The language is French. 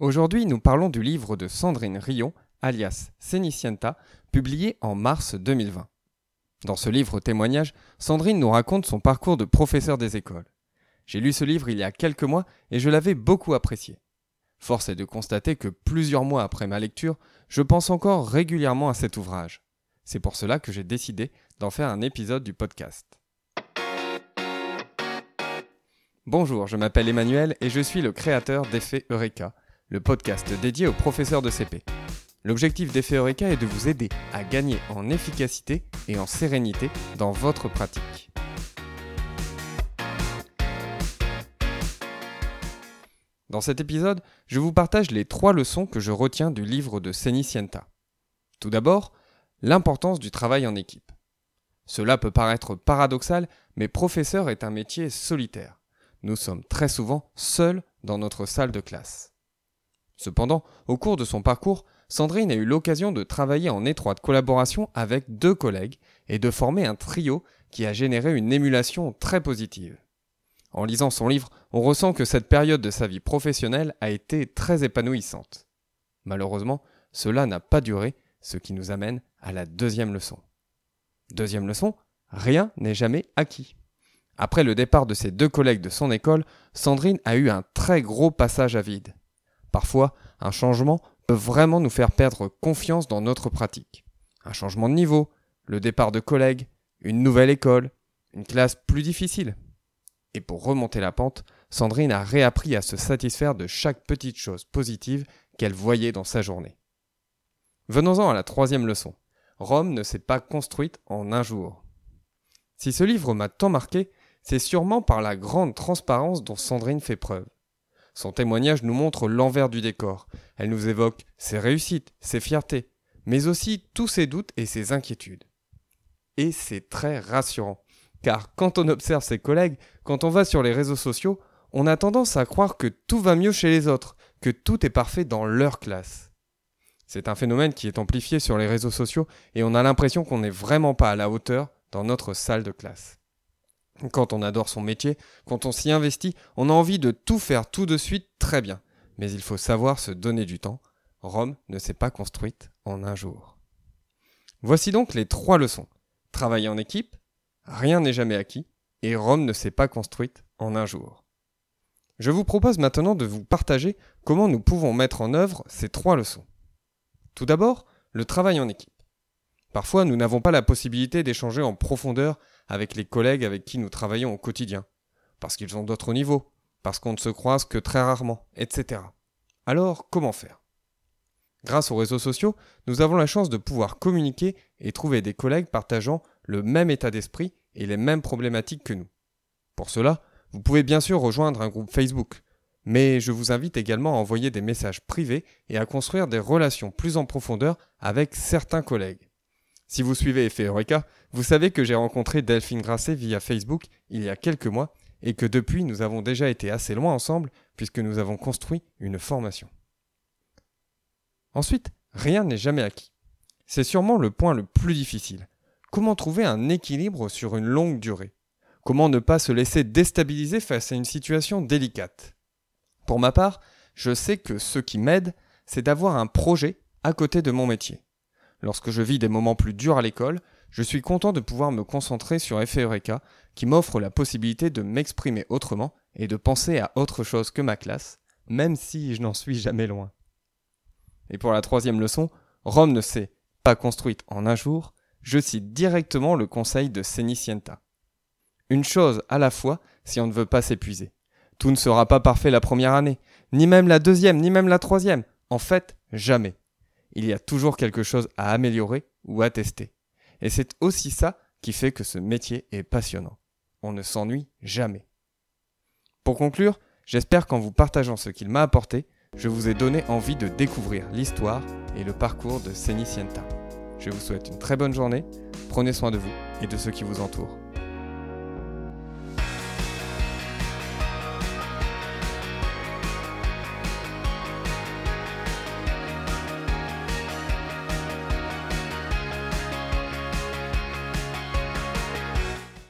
Aujourd'hui, nous parlons du livre de Sandrine Rion, alias Cenicienta, publié en mars 2020. Dans ce livre témoignage, Sandrine nous raconte son parcours de professeur des écoles. J'ai lu ce livre il y a quelques mois et je l'avais beaucoup apprécié. Force est de constater que plusieurs mois après ma lecture, je pense encore régulièrement à cet ouvrage. C'est pour cela que j'ai décidé d'en faire un épisode du podcast. Bonjour, je m'appelle Emmanuel et je suis le créateur d'Effet Eureka, le podcast dédié aux professeurs de CP. L'objectif d'Effet Eureka est de vous aider à gagner en efficacité et en sérénité dans votre pratique. Dans cet épisode, je vous partage les trois leçons que je retiens du livre de Cenicienta. Tout d'abord, l'importance du travail en équipe. Cela peut paraître paradoxal, mais professeur est un métier solitaire. Nous sommes très souvent seuls dans notre salle de classe. Cependant, au cours de son parcours, Sandrine a eu l'occasion de travailler en étroite collaboration avec deux collègues et de former un trio qui a généré une émulation très positive. En lisant son livre, on ressent que cette période de sa vie professionnelle a été très épanouissante. Malheureusement, cela n'a pas duré, ce qui nous amène à la deuxième leçon. Deuxième leçon, rien n'est jamais acquis. Après le départ de ses deux collègues de son école, Sandrine a eu un très gros passage à vide. Parfois, un changement peut vraiment nous faire perdre confiance dans notre pratique. Un changement de niveau, le départ de collègues, une nouvelle école, une classe plus difficile. Et pour remonter la pente, Sandrine a réappris à se satisfaire de chaque petite chose positive qu'elle voyait dans sa journée. Venons-en à la troisième leçon. Rome ne s'est pas construite en un jour. Si ce livre m'a tant marqué, c'est sûrement par la grande transparence dont Sandrine fait preuve. Son témoignage nous montre l'envers du décor. Elle nous évoque ses réussites, ses fiertés, mais aussi tous ses doutes et ses inquiétudes. Et c'est très rassurant, car quand on observe ses collègues, quand on va sur les réseaux sociaux, on a tendance à croire que tout va mieux chez les autres, que tout est parfait dans leur classe. C'est un phénomène qui est amplifié sur les réseaux sociaux et on a l'impression qu'on n'est vraiment pas à la hauteur dans notre salle de classe. Quand on adore son métier, quand on s'y investit, on a envie de tout faire tout de suite très bien. Mais il faut savoir se donner du temps. Rome ne s'est pas construite en un jour. Voici donc les trois leçons. Travailler en équipe, rien n'est jamais acquis, et Rome ne s'est pas construite en un jour. Je vous propose maintenant de vous partager comment nous pouvons mettre en œuvre ces trois leçons. Tout d'abord, le travail en équipe. Parfois, nous n'avons pas la possibilité d'échanger en profondeur avec les collègues avec qui nous travaillons au quotidien, parce qu'ils ont d'autres niveaux, parce qu'on ne se croise que très rarement, etc. Alors, comment faire? Grâce aux réseaux sociaux, nous avons la chance de pouvoir communiquer et trouver des collègues partageant le même état d'esprit et les mêmes problématiques que nous. Pour cela, vous pouvez bien sûr rejoindre un groupe Facebook, mais je vous invite également à envoyer des messages privés et à construire des relations plus en profondeur avec certains collègues. Si vous suivez Effet vous savez que j'ai rencontré Delphine Grasset via Facebook il y a quelques mois et que depuis nous avons déjà été assez loin ensemble puisque nous avons construit une formation. Ensuite, rien n'est jamais acquis. C'est sûrement le point le plus difficile. Comment trouver un équilibre sur une longue durée? Comment ne pas se laisser déstabiliser face à une situation délicate? Pour ma part, je sais que ce qui m'aide, c'est d'avoir un projet à côté de mon métier. Lorsque je vis des moments plus durs à l'école, je suis content de pouvoir me concentrer sur Effet Eureka, qui m'offre la possibilité de m'exprimer autrement et de penser à autre chose que ma classe, même si je n'en suis jamais loin. Et pour la troisième leçon, Rome ne s'est pas construite en un jour, je cite directement le conseil de Cenicienta. Une chose à la fois si on ne veut pas s'épuiser. Tout ne sera pas parfait la première année, ni même la deuxième, ni même la troisième. En fait, jamais il y a toujours quelque chose à améliorer ou à tester. Et c'est aussi ça qui fait que ce métier est passionnant. On ne s'ennuie jamais. Pour conclure, j'espère qu'en vous partageant ce qu'il m'a apporté, je vous ai donné envie de découvrir l'histoire et le parcours de Cenicienta. Je vous souhaite une très bonne journée, prenez soin de vous et de ceux qui vous entourent.